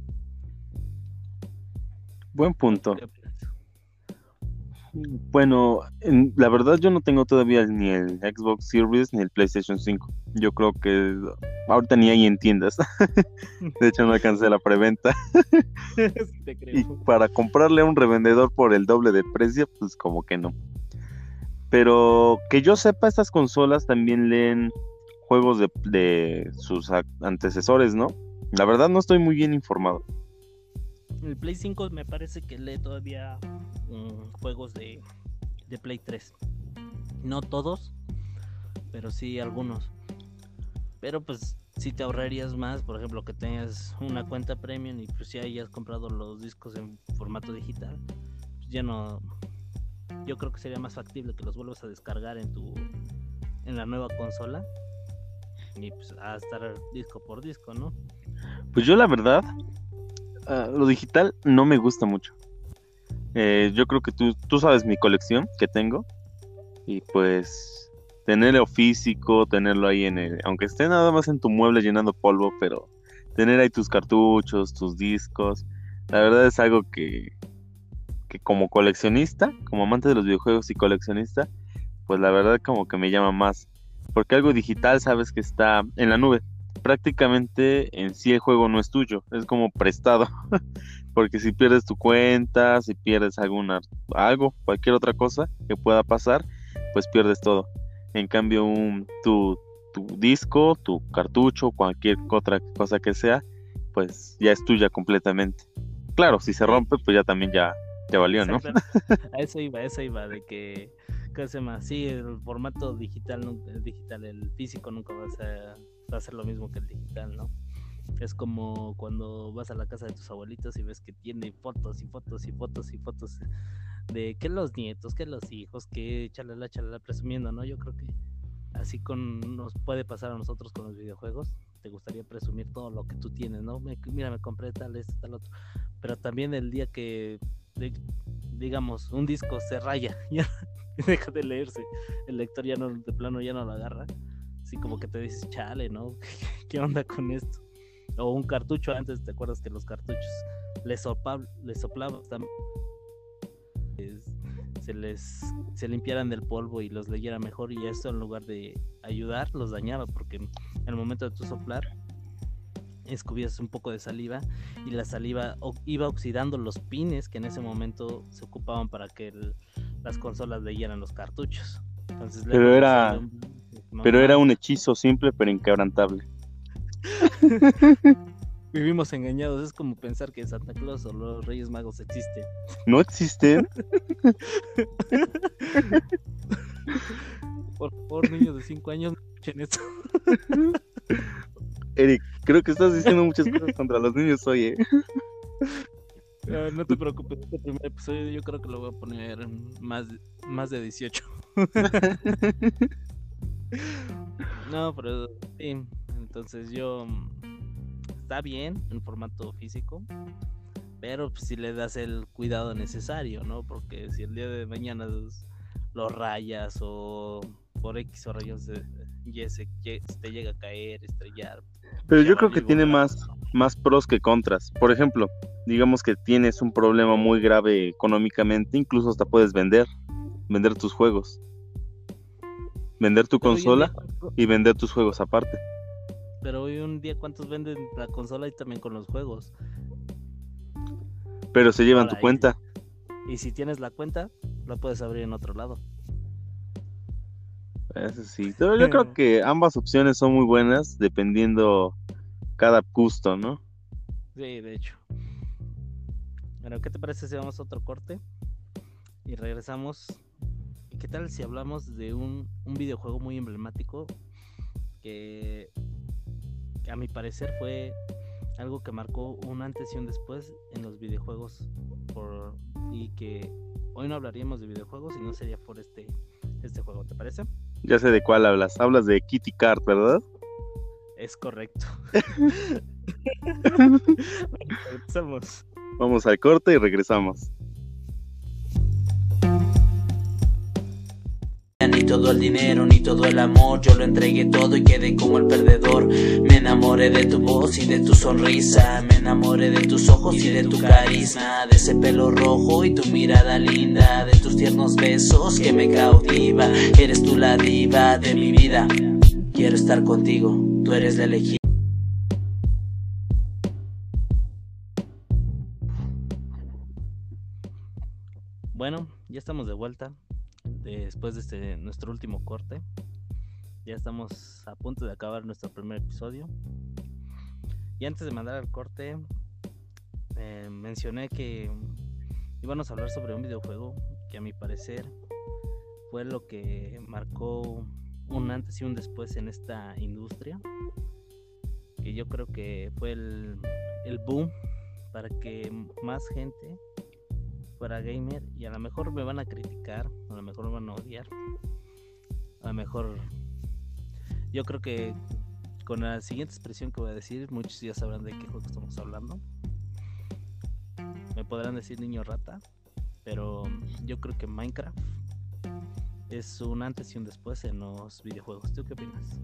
Buen punto. Bueno, la verdad yo no tengo todavía ni el Xbox Series ni el PlayStation 5. Yo creo que ahorita ni hay en tiendas. de hecho no alcancé la preventa. Y para comprarle a un revendedor por el doble de precio, pues como que no. Pero que yo sepa, estas consolas también leen juegos de, sus antecesores, ¿no? La verdad no estoy muy bien informado. El Play 5 me parece que lee todavía mm, juegos de, de Play 3. No todos, pero sí algunos. Pero pues si te ahorrarías más, por ejemplo, que tengas una cuenta premium y pues si hayas comprado los discos en formato digital, pues ya no yo creo que sería más factible que los vuelvas a descargar en tu en la nueva consola y pues a estar disco por disco, ¿no? Pues yo la verdad Ah, lo digital no me gusta mucho. Eh, yo creo que tú, tú sabes mi colección que tengo. Y pues tenerlo físico, tenerlo ahí en el... Aunque esté nada más en tu mueble llenando polvo, pero tener ahí tus cartuchos, tus discos. La verdad es algo que, que como coleccionista, como amante de los videojuegos y coleccionista, pues la verdad como que me llama más. Porque algo digital sabes que está en la nube prácticamente en sí el juego no es tuyo, es como prestado. Porque si pierdes tu cuenta, si pierdes alguna algo, cualquier otra cosa que pueda pasar, pues pierdes todo. En cambio, un, tu, tu disco, tu cartucho, cualquier otra cosa que sea, pues ya es tuya completamente. Claro, si se rompe, pues ya también ya, ya valió, ¿no? A eso iba, a eso iba, de que, ¿qué se llama? Sí, el formato digital, el digital, el físico nunca va a, ser, va a ser lo mismo que el digital, ¿no? Es como cuando vas a la casa de tus abuelitos y ves que tiene fotos y fotos y fotos y fotos de que los nietos, que los hijos, que chalala, chalala, presumiendo, ¿no? Yo creo que así con nos puede pasar a nosotros con los videojuegos. Te gustaría presumir todo lo que tú tienes, ¿no? mira, me compré tal, esto, tal otro. Pero también el día que, digamos, un disco se raya, ya deja de leerse, el lector ya no, de plano ya no lo agarra. Así como que te dices, chale, ¿no? ¿Qué onda con esto? O un cartucho antes, ¿te acuerdas que los cartuchos les soplaban se les se limpiaran del polvo y los leyera mejor y esto en lugar de ayudar los dañaba porque en el momento de tu soplar escupías un poco de saliva y la saliva iba oxidando los pines que en ese momento se ocupaban para que las consolas leyeran los cartuchos. pero era pero era un hechizo simple pero inquebrantable. Vivimos engañados, es como pensar que Santa Claus o los Reyes Magos existen. ¿No existen? Por favor, niños de 5 años, no escuchen esto. Eric, creo que estás diciendo muchas cosas contra los niños hoy, ¿eh? No, te preocupes, este primer episodio yo creo que lo voy a poner más, más de 18. no, pero sí, entonces yo está bien en formato físico, pero pues, si le das el cuidado necesario, ¿no? Porque si el día de mañana los, rayas o por X o rayos de, y se, te llega a caer, estrellar. Pero yo creo que tiene más, más pros que contras. Por ejemplo, digamos que tienes un problema muy grave económicamente, incluso hasta puedes vender, vender tus juegos. Vender tu consola y vender tus juegos aparte. Pero hoy un día, ¿cuántos venden la consola y también con los juegos? Pero se llevan tu cuenta. Y si tienes la cuenta, la puedes abrir en otro lado. Eso sí. Pero yo creo que ambas opciones son muy buenas dependiendo cada gusto, ¿no? Sí, de hecho. Bueno, ¿qué te parece si vamos a otro corte? Y regresamos. ¿Y qué tal si hablamos de un, un videojuego muy emblemático que a mi parecer fue algo que marcó un antes y un después en los videojuegos por, y que hoy no hablaríamos de videojuegos y no sería por este, este juego, ¿te parece? Ya sé de cuál hablas, hablas de Kitty Card, ¿verdad? Es correcto. Vamos al corte y regresamos. Ni todo el dinero, ni todo el amor, yo lo entregué todo y quedé como el perdedor. Me enamoré de tu voz y de tu sonrisa, me enamoré de tus ojos y de tu carisma, de ese pelo rojo y tu mirada linda, de tus tiernos besos que me cautiva. Eres tú la diva de mi vida, quiero estar contigo, tú eres la elegida. Bueno, ya estamos de vuelta después de este, nuestro último corte. Ya estamos a punto de acabar nuestro primer episodio. Y antes de mandar al corte, eh, mencioné que íbamos a hablar sobre un videojuego que a mi parecer fue lo que marcó un antes y un después en esta industria. Que yo creo que fue el, el boom para que más gente fuera gamer y a lo mejor me van a criticar, a lo mejor me van a odiar, a lo mejor yo creo que con la siguiente expresión que voy a decir, muchos ya sabrán de qué juego estamos hablando. Me podrán decir niño rata, pero yo creo que Minecraft es un antes y un después en los videojuegos. ¿Tú qué opinas?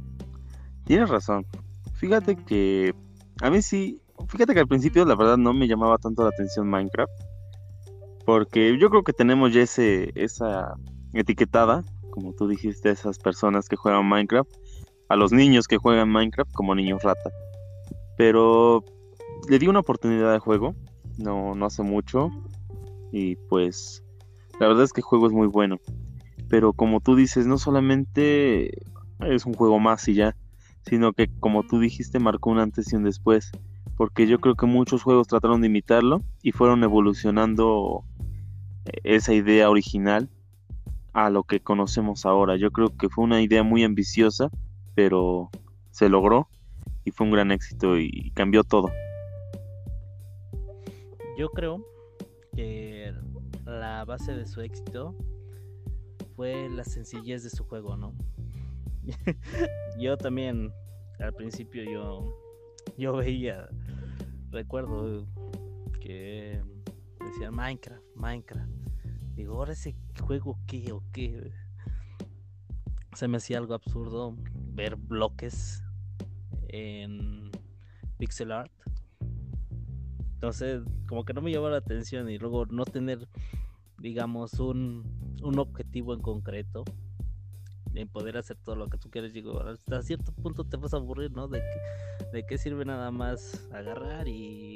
Tienes razón. Fíjate que a mí sí, fíjate que al principio la verdad no me llamaba tanto la atención Minecraft porque yo creo que tenemos ya ese, esa etiquetada, como tú dijiste, a esas personas que juegan Minecraft, a los niños que juegan Minecraft como niños rata. Pero le di una oportunidad de juego, no, no hace mucho, y pues la verdad es que el juego es muy bueno. Pero como tú dices, no solamente es un juego más y ya, sino que como tú dijiste marcó un antes y un después, porque yo creo que muchos juegos trataron de imitarlo y fueron evolucionando esa idea original a lo que conocemos ahora. Yo creo que fue una idea muy ambiciosa, pero se logró y fue un gran éxito y cambió todo. Yo creo que la base de su éxito fue la sencillez de su juego, ¿no? yo también al principio yo yo veía recuerdo que decía Minecraft, Minecraft. Digo, ahora ese juego qué o qué. Se me hacía algo absurdo ver bloques en pixel art. Entonces, como que no me llamó la atención y luego no tener, digamos, un, un objetivo en concreto en poder hacer todo lo que tú quieres. Digo, hasta cierto punto te vas a aburrir, ¿no? De, de qué sirve nada más agarrar y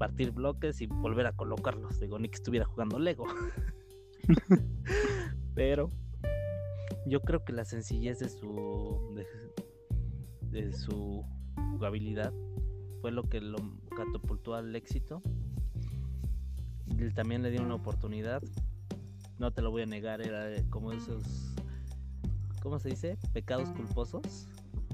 partir bloques y volver a colocarlos. Digo, ni que estuviera jugando Lego. Pero yo creo que la sencillez de su de, su jugabilidad fue lo que lo catapultó al éxito. También le dio una oportunidad. No te lo voy a negar, era como esos ¿cómo se dice? Pecados culposos.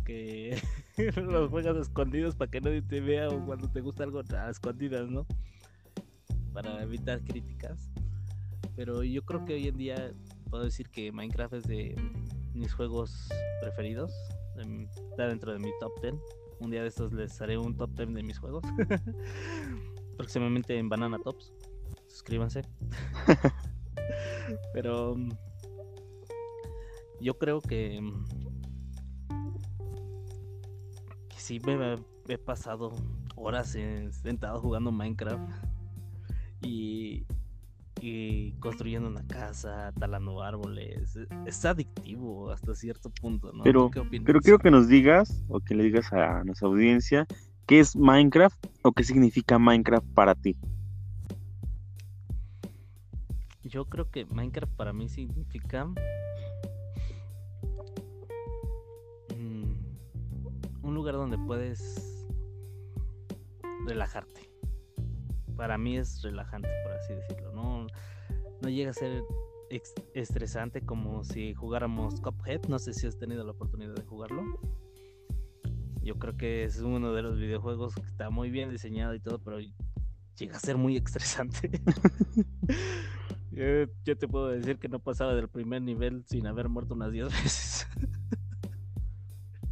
Que los juegas escondidos para que nadie te vea o cuando te gusta algo a escondidas, ¿no? Para evitar críticas. Pero yo creo que hoy en día puedo decir que Minecraft es de mis juegos preferidos. Está dentro de mi top 10. Un día de estos les haré un top 10 de mis juegos. Próximamente en Banana Tops. Suscríbanse. Pero yo creo que, sí me he pasado horas sentado jugando Minecraft y, y construyendo una casa, talando árboles. Es adictivo hasta cierto punto, ¿no? Pero, pero quiero que nos digas, o que le digas a nuestra audiencia, ¿qué es Minecraft o qué significa Minecraft para ti? Yo creo que Minecraft para mí significa un lugar donde puedes relajarte. Para mí es relajante, por así decirlo. No, no llega a ser estresante como si jugáramos Cuphead. No sé si has tenido la oportunidad de jugarlo. Yo creo que es uno de los videojuegos que está muy bien diseñado y todo, pero llega a ser muy estresante. yo, te puedo decir que no pasaba del primer nivel sin haber muerto unas 10 veces.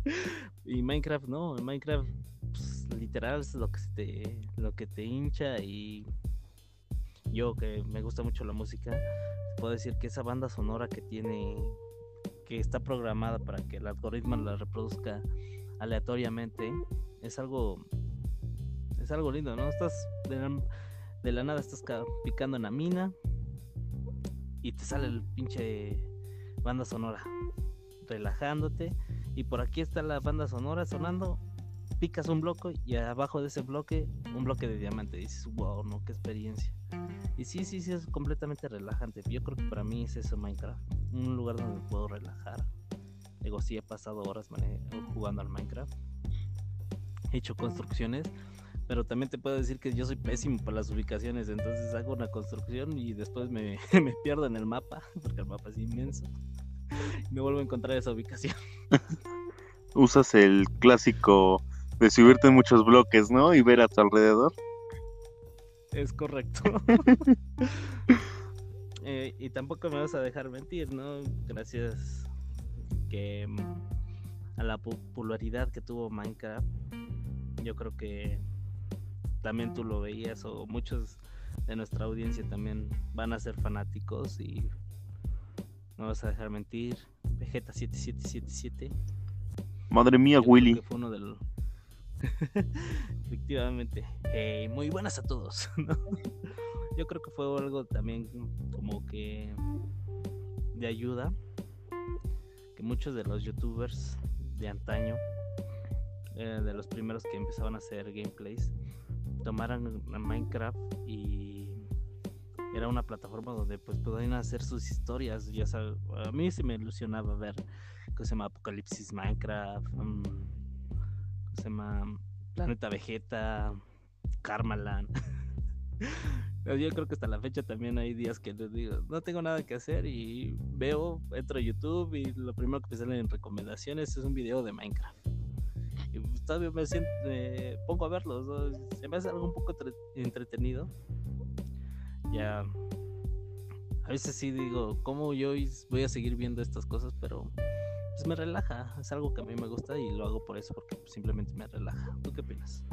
Y Minecraft no, Minecraft pues, literal es lo que te lo que te hincha y yo que me gusta mucho la música, puedo decir que esa banda sonora que tiene que está programada para que el algoritmo la reproduzca aleatoriamente es algo es algo lindo, ¿no? Estás de la, de la nada estás picando en la mina y te sale el pinche banda sonora relajándote y por aquí está la banda sonora sonando, picas un bloque y abajo de ese bloque un bloque de diamante. dices, wow, no, qué experiencia. Y sí, sí, sí, es completamente relajante. Yo creo que para mí es eso Minecraft, un lugar donde puedo relajar. Digo, sí he pasado horas jugando al Minecraft. He hecho construcciones, pero también te puedo decir que yo soy pésimo para las ubicaciones, entonces hago una construcción y después me, me pierdo en el mapa, porque el mapa es inmenso. me vuelvo a encontrar esa ubicación. Usas el clásico de subirte en muchos bloques, ¿no? Y ver a tu alrededor. Es correcto. Eh, y tampoco me vas a dejar mentir, ¿no? Gracias que mm, a la popularidad que tuvo Minecraft, yo creo que también tú lo veías o muchos de nuestra audiencia también van a ser fanáticos y no vas a dejar mentir. Vegeta 7777. Madre mía, Willy. fue uno del. Efectivamente. muy buenas a todos. Yo creo que fue algo también como que de ayuda. Que muchos de los youtubers de antaño, eh, de los primeros que empezaban a hacer gameplays, tomaran Minecraft y era una plataforma donde pues podían hacer sus historias. Ya sabes, a mí se me ilusionaba ver que se llama Apocalipsis Minecraft, um, se llama Planeta Vegeta, Karmaland. Yo creo que hasta la fecha también hay días que les digo, no tengo nada que hacer y veo, entro a YouTube y lo primero que me sale en recomendaciones es un video de Minecraft. Y todavía me, siento, pongo a verlos, ¿no? se me hace algo un poco entretenido. Ya, a veces sí digo, ¿cómo yo voy a seguir viendo estas cosas? Pero pues me relaja, es algo que a mí me gusta y lo hago por eso, porque simplemente me relaja. ¿Tú qué opinas?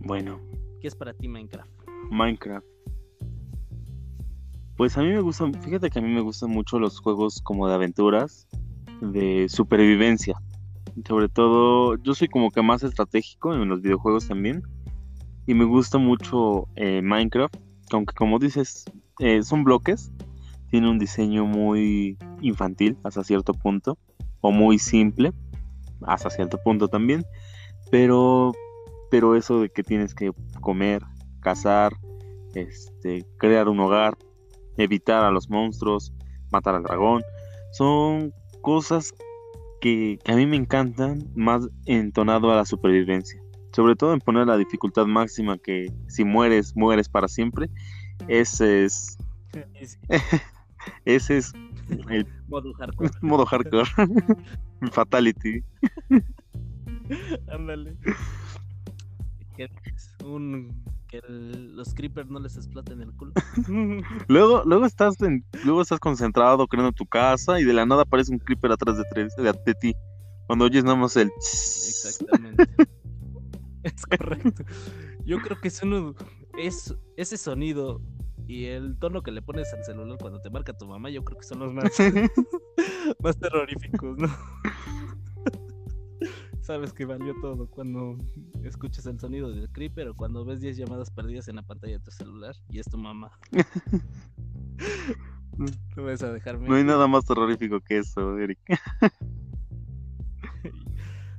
Bueno. ¿Qué es para ti Minecraft? Minecraft. Pues a mí me gustan, fíjate que a mí me gustan mucho los juegos como de aventuras, de supervivencia. Sobre todo, yo soy como que más estratégico en los videojuegos también. Y me gusta mucho eh, Minecraft, aunque como dices, eh, son bloques. Tiene un diseño muy infantil hasta cierto punto, o muy simple hasta cierto punto también. Pero, pero eso de que tienes que comer, cazar, este, crear un hogar, evitar a los monstruos, matar al dragón. Son cosas que, a mí me encantan más entonado a la supervivencia. Sobre todo en poner la dificultad máxima que si mueres, mueres para siempre. Ese es... ese es el modo hardcore. modo hardcore. Fatality. Ándale. Un que los creepers no les exploten el culo. luego, luego estás luego estás concentrado creando tu casa y de la nada aparece un creeper atrás de, de, ti. Cuando oyes nada más el Exactamente. Es correcto. Yo creo que es uno es ese sonido y el tono que le pones al celular cuando te marca tu mamá, yo creo que son los más, más terroríficos, ¿no? sabes que valió todo cuando escuchas el sonido del creeper o cuando ves 10 llamadas perdidas en la pantalla de tu celular y es tu mamá. no vas a dejarme. No hay nada más terrorífico que eso, Eric.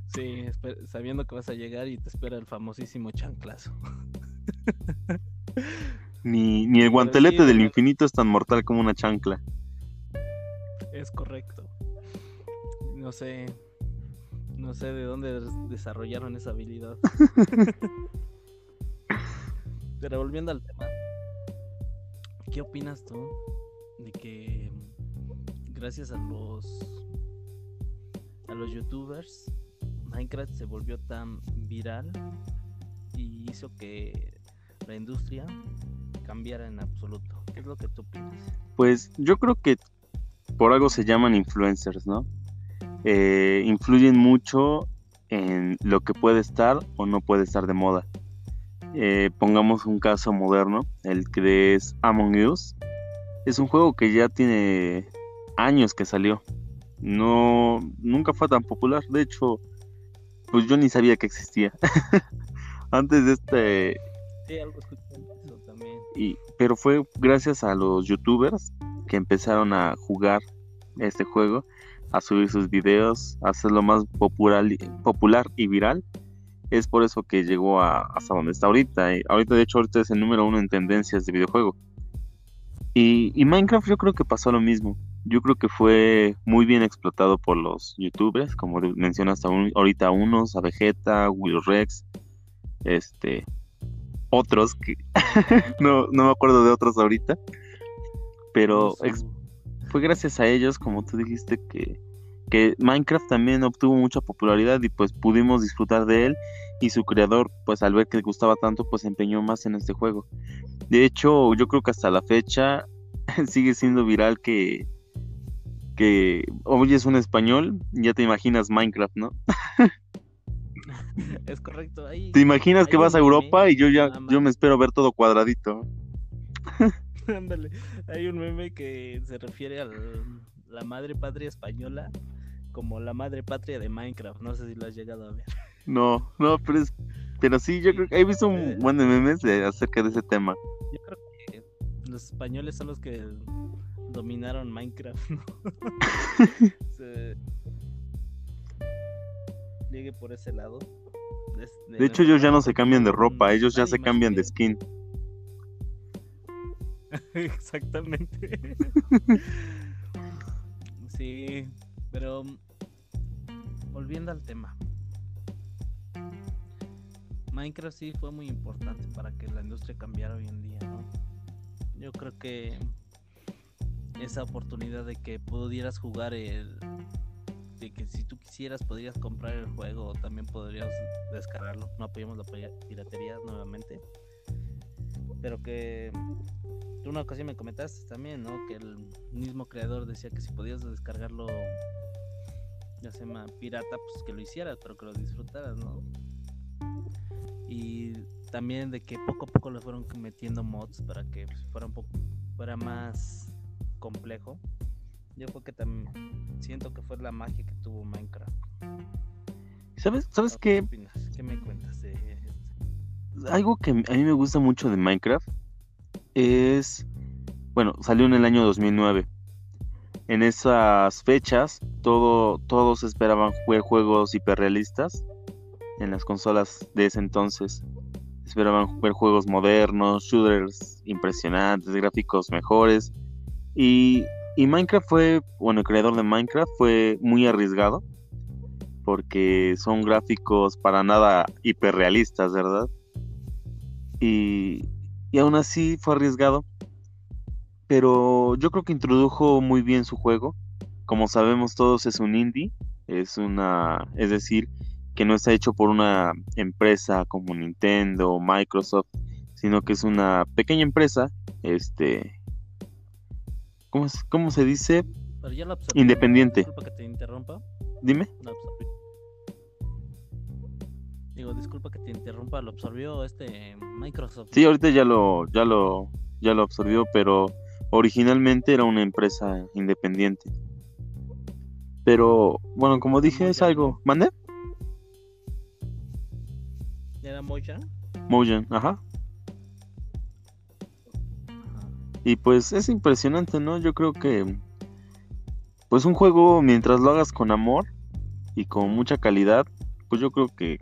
Sí, sabiendo que vas a llegar y te espera el famosísimo chanclazo. ni, ni el guantelete del infinito es tan mortal como una chancla. Es correcto. No sé, no sé de dónde desarrollaron esa habilidad. Pero volviendo al tema, ¿qué opinas tú de que gracias a los a los youtubers Minecraft se volvió tan viral y hizo que la industria cambiara en absoluto? ¿Qué es lo que tú opinas? Pues yo creo que por algo se llaman influencers, ¿no? Eh, influyen mucho en lo que puede estar o no puede estar de moda. Eh, pongamos un caso moderno, el que es Among Us. Es un juego que ya tiene años que salió. No, nunca fue tan popular. De hecho, pues yo ni sabía que existía. Antes de este. Sí, algo también. Y, pero fue gracias a los youtubers que empezaron a jugar este juego a subir sus videos, a hacerlo más popular, popular y viral. Es por eso que llegó a, hasta donde está ahorita. Y ahorita, de hecho, ahorita es el número uno en tendencias de videojuego. Y, y, Minecraft yo creo que pasó lo mismo. Yo creo que fue muy bien explotado por los youtubers, como mencionas ahorita unos, a Vegeta, Will Rex, este, otros que no, no me acuerdo de otros ahorita, pero fue gracias a ellos, como tú dijiste, que, que Minecraft también obtuvo mucha popularidad y pues pudimos disfrutar de él y su creador, pues al ver que le gustaba tanto, pues se empeñó más en este juego. De hecho, yo creo que hasta la fecha sigue siendo viral que que oyes un español, ya te imaginas Minecraft, ¿no? es correcto. Ahí, te imaginas que vas a Europa y yo ya yo me espero ver todo cuadradito. Ándale, hay un meme que se refiere a la madre patria española como la madre patria de Minecraft. No sé si lo has llegado a ver. No, no, pero es, pero sí, yo creo que he visto un eh, buen de memes acerca de ese tema. Yo creo que los españoles son los que dominaron Minecraft. Llegue por ese lado. De, hecho, ellos ya no se cambian de ropa, ellos ya se cambian de skin. Exactamente. sí, pero volviendo al tema. Minecraft sí fue muy importante para que la industria cambiara hoy en día, ¿no? Yo creo que esa oportunidad de que pudieras jugar el de que si tú quisieras podrías comprar el juego o también podrías descargarlo. No apoyamos la piratería nuevamente. Pero que tú una ocasión me comentaste también, ¿no? Que el mismo creador decía que si podías descargarlo ya se llama pirata, pues que lo hicieras, pero que lo disfrutaras, ¿no? Y también de que poco a poco le fueron metiendo mods para que fuera un poco fuera más complejo. Yo creo que también siento que fue la magia que tuvo Minecraft. ¿Sabes, sabes qué? ¿Qué, ¿Qué me cuentas de Algo que a mí me gusta mucho de Minecraft es, bueno, salió en el año 2009. En esas fechas todo, todos esperaban juegos hiperrealistas en las consolas de ese entonces. Esperaban ver juegos modernos, shooters impresionantes, gráficos mejores. Y y Minecraft fue, bueno, el creador de Minecraft fue muy arriesgado porque son gráficos para nada hiperrealistas, ¿verdad? Y, y aún así fue arriesgado, pero yo creo que introdujo muy bien su juego. Como sabemos todos es un indie, es una, es decir, que no está hecho por una empresa como Nintendo o Microsoft, sino que es una pequeña empresa, este, ¿cómo, se dice? Independiente. Disculpa que te interrumpa. Dime. Digo, disculpa que te interrumpa, lo absorbió este Microsoft. Sí, ahorita ya lo, ya lo, ya lo absorbió, pero originalmente era una empresa independiente. Pero, bueno, como dije, es algo. ¿Mande? ¿Era Mojang? Mojang, ajá. Y pues es impresionante, ¿no? Yo creo que pues un juego mientras lo hagas con amor y con mucha calidad, pues yo creo que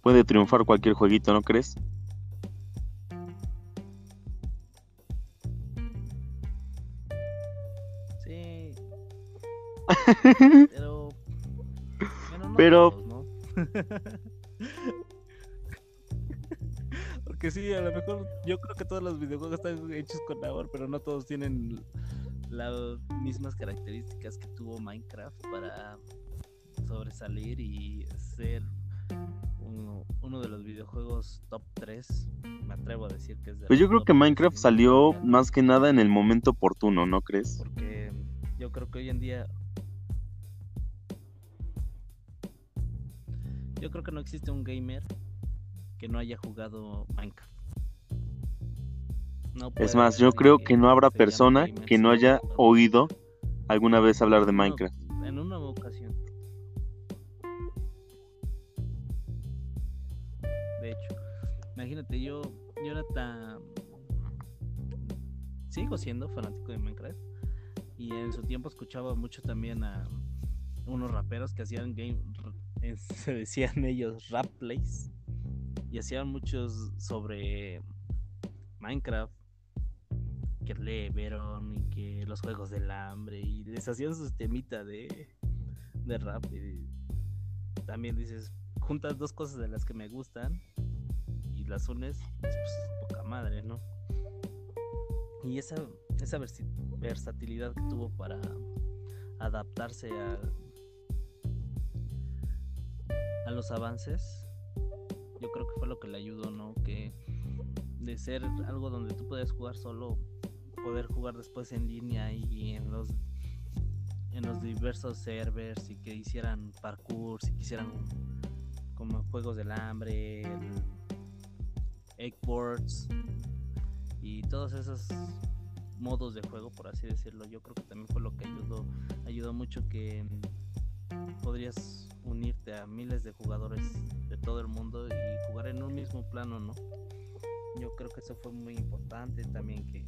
puede triunfar cualquier jueguito, ¿no crees? Sí. Pero Pero ¿no? que sí, a lo mejor yo creo que todos los videojuegos están hechos con amor, pero no todos tienen las mismas características que tuvo Minecraft para sobresalir y ser uno, de los videojuegos top 3. Me atrevo a decir que es de Pues yo creo que Minecraft salió más que nada en el momento oportuno, ¿no crees? Porque yo creo que hoy en día yo creo que no existe un gamer que no haya jugado Minecraft. es más, yo creo que no habrá persona que no haya oído alguna vez hablar de Minecraft. en una ocasión. De hecho, imagínate, yo, yo era tan... Sigo siendo fanático de Minecraft. Y en su tiempo escuchaba mucho también a unos raperos que hacían game... Se decían ellos rap plays y hacían muchos sobre Minecraft que le vieron y que los juegos del hambre y les hacían sus temitas de, de rap también dices juntas dos cosas de las que me gustan y las unes pues, poca madre no y esa esa versatilidad que tuvo para adaptarse a a los avances yo creo que fue lo que le ayudó, ¿no? Que de ser algo donde tú puedes jugar solo, poder jugar después en línea y en los en los diversos servers y que hicieran parkour, si quisieran como juegos del hambre, eggboards y todos esos modos de juego, por así decirlo. Yo creo que también fue lo que ayudó, ayudó mucho que podrías unirte a miles de jugadores de todo el mundo y jugar en un mismo plano, ¿no? Yo creo que eso fue muy importante también que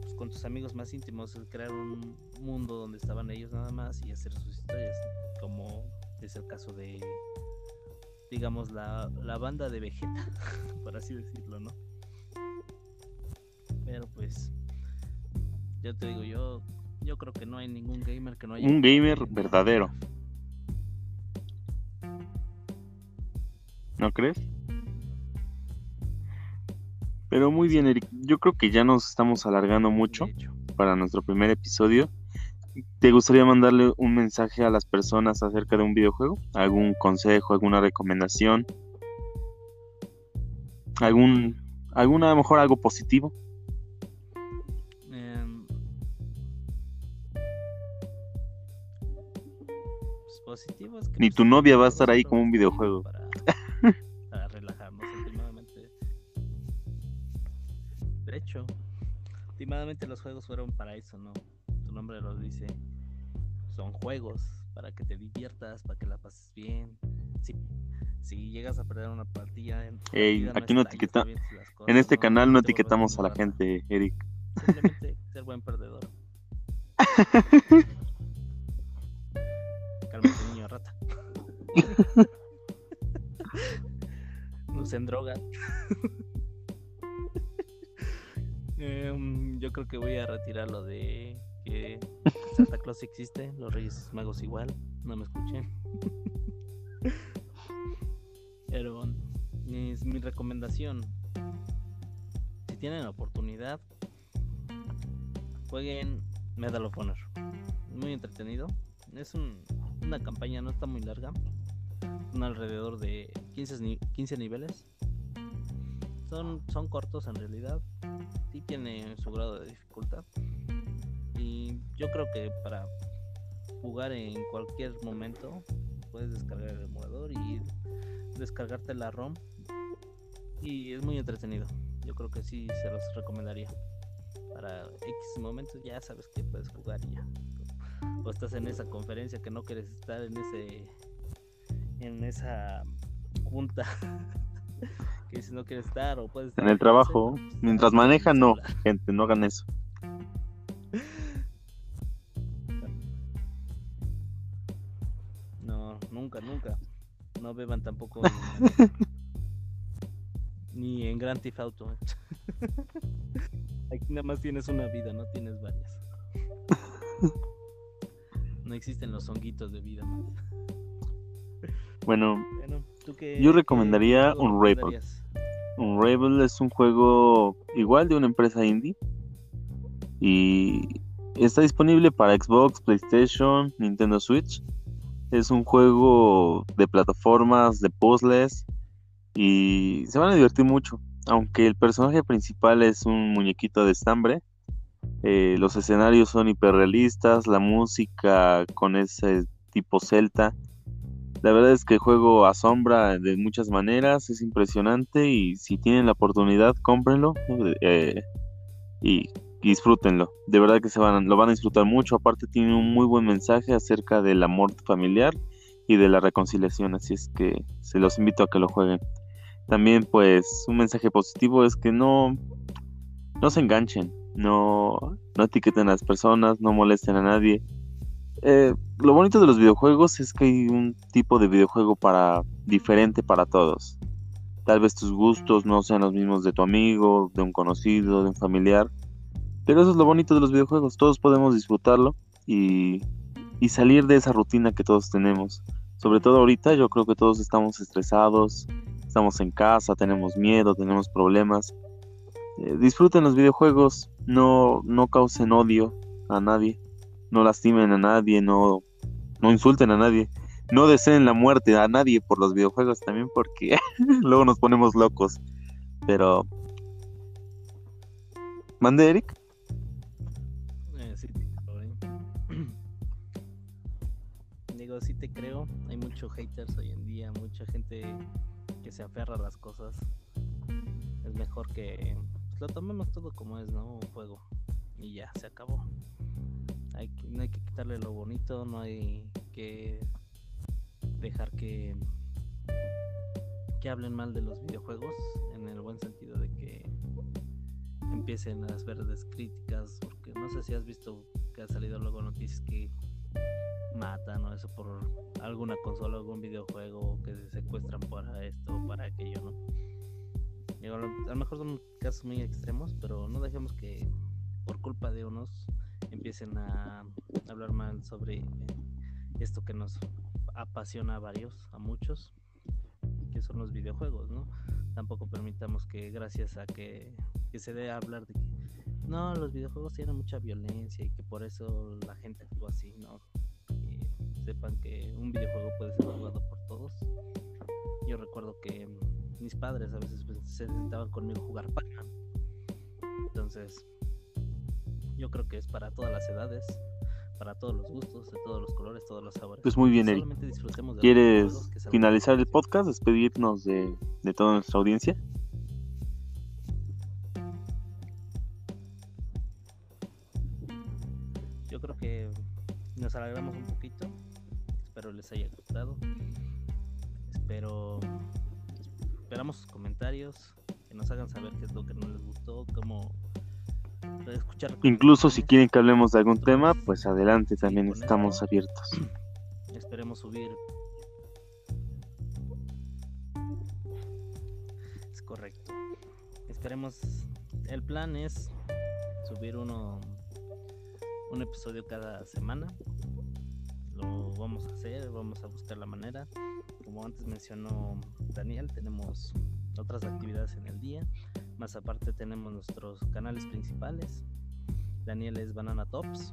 pues, con tus amigos más íntimos crear un mundo donde estaban ellos nada más y hacer sus historias, como es el caso de digamos la, la banda de Vegeta, por así decirlo, ¿no? Pero pues, yo te digo, yo, yo creo que no hay ningún gamer que no haya. Un gamer verdadero. ¿No crees? Pero muy bien, Eric. Yo creo que ya nos estamos alargando mucho para nuestro primer episodio. ¿Te gustaría mandarle un mensaje a las personas acerca de un videojuego? ¿Algún consejo, alguna recomendación? ¿Algún, alguna, a lo mejor algo positivo? em, pues, positivo es que, Ni tu novia va a estar ahí como un videojuego. Para hecho, últimamente los juegos fueron para eso, ¿no? Tu nombre lo dice. Son juegos para que te diviertas, para que la pases bien. Si, si llegas a perder una partida, en- Ey, partida aquí no está ahí, etiqueta- está bien si las En este ¿no? canal no etiquetamos a la gente, Eric. Simplemente ser buen perdedor. Cálmate, niño rata. no usen droga. Yo creo que voy a retirar lo de que Santa Claus existe, los Reyes Magos igual, no me escuchen. Pero es mi recomendación. Si tienen la oportunidad, jueguen Medal of Honor. Muy entretenido. Es un- una campaña, no está muy larga. Son alrededor de 15, ni- 15 niveles. Son, son cortos en realidad. Tiene su grado de dificultad. Y yo creo que para jugar en cualquier momento puedes descargar el emulador y descargarte la ROM. Y es muy entretenido. Yo creo que sí se los recomendaría para X momentos ya sabes que puedes jugar y ya. O estás en esa conferencia que no quieres estar en ese en esa junta que dices no quieres estar o puedes estar En el trabajo, mientras manejan, no. Gente, no hagan eso. No, nunca, nunca. No beban tampoco ni, ni en Grand Theft Auto. Aquí nada más tienes una vida, no tienes varias. No existen los honguitos de vida más. Bueno, Bueno, ¿tú qué- Yo recomendaría un Ravel. recomendarías? Unravel es un juego igual de una empresa indie. Y está disponible para Xbox, PlayStation, Nintendo Switch. Es un juego de plataformas, de puzzles. Y se van a divertir mucho. Aunque el personaje principal es un muñequito de estambre. eh, los escenarios son hiperrealistas. La música con ese tipo celta. La verdad es que el juego asombra de muchas maneras, es impresionante y si tienen la oportunidad, cómprenlo eh, y, disfrútenlo. De verdad que se van, lo van a disfrutar mucho. Aparte tiene un muy buen mensaje acerca del amor familiar y de la reconciliación, así es que se los invito a que lo jueguen. También pues un mensaje positivo es que no, no se enganchen, no, no etiqueten a las personas, no molesten a nadie. Eh, lo bonito de los videojuegos es que hay un tipo de videojuego para diferente para todos. Tal vez tus gustos no sean los mismos de tu amigo, de un conocido, de un familiar. Pero eso es lo bonito de los videojuegos. Todos podemos disfrutarlo y, salir de esa rutina que todos tenemos. Sobre todo ahorita yo creo que todos estamos estresados, estamos en casa, tenemos miedo, tenemos problemas. Eh, disfruten los videojuegos, no, no causen odio a nadie no lastimen a nadie, no, no insulten a nadie, no deseen la muerte a nadie por los videojuegos también porque luego nos ponemos locos. Pero... ¿Mande Eric? Eh, sí, te creo, eh. Digo, sí te creo. Hay muchos haters hoy en día, mucha gente que se aferra a las cosas. Es mejor que pues, lo tomemos todo como es, ¿no? Un juego. Y ya, se acabó. No hay que quitarle lo bonito, no hay que dejar que que hablen mal de los videojuegos en el buen sentido de que empiecen a hacer críticas porque no sé si has visto que ha salido luego noticias que matan o eso por alguna consola algún videojuego que se secuestran para esto o para aquello no a lo mejor son casos muy extremos, pero no dejemos que por culpa de unos empiecen a hablar mal sobre esto que nos apasiona a varios, a muchos, que son los videojuegos, ¿no? Tampoco permitamos que gracias a que, que se dé a hablar de que no, los videojuegos tienen mucha violencia y que por eso la gente actúa así, ¿no? Sepan que un videojuego puede ser jugado por todos. Yo recuerdo que mis padres a veces pues, se sentaban conmigo a jugar Pac-Man. Entonces, yo creo que es para todas las edades, para todos los gustos, de todos los colores, todos los sabores. Pues muy bien, Eric. ¿Quieres finalizar el podcast, despedirnos de, de toda nuestra audiencia? Yo creo que nos alegramos un poquito. Espero les haya gustado. Espero esperamos sus comentarios, que nos hagan saber qué es lo que no les gustó, cómo escuchar Incluso si quieren que hablemos de algún tema, pues adelante, también estamos abiertos. Esperemos subir. Es correcto. Esperemos. El plan es subir uno un episodio cada semana. Lo vamos a hacer, vamos a buscar la manera. Como antes mencionó Daniel, tenemos otras actividades en el día. Más aparte tenemos nuestros canales principales. Daniel es Banana Tops.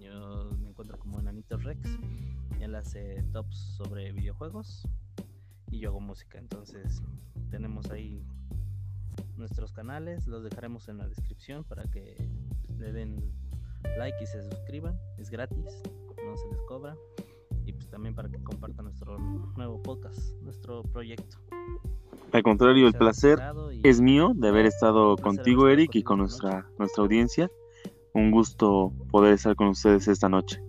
Yo me encuentro como Enanito Rex. Él hace tops sobre videojuegos y yo hago música. Entonces tenemos ahí nuestros canales, los dejaremos en la descripción para que le den like y se suscriban. Es gratis, no se les cobra. Y pues también para que compartan nuestro nuevo podcast, nuestro proyecto. Contrario, el placer es mío de haber estado contigo, Eric, y con nuestra, nuestra audiencia. Un gusto poder estar con ustedes esta noche.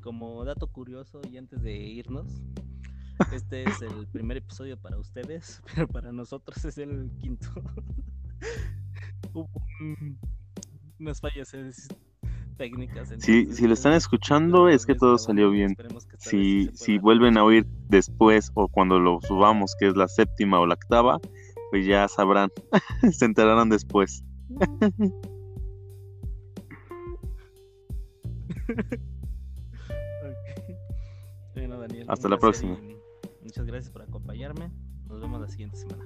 Como dato curioso y antes de irnos, este es el primer episodio para ustedes, pero para nosotros es el quinto. Hubo un- unas fallas técnicas. Si, entonces, si lo están un escuchando, es que todo salió bien. Si, si vuelven a oír después o cuando lo subamos, que es la séptima o la octava, pues ya sabrán, se enterarán después. Ok. Bueno, Daniel, Hasta la placer próxima. Muchas gracias por acompañarme. Nos vemos la siguiente semana.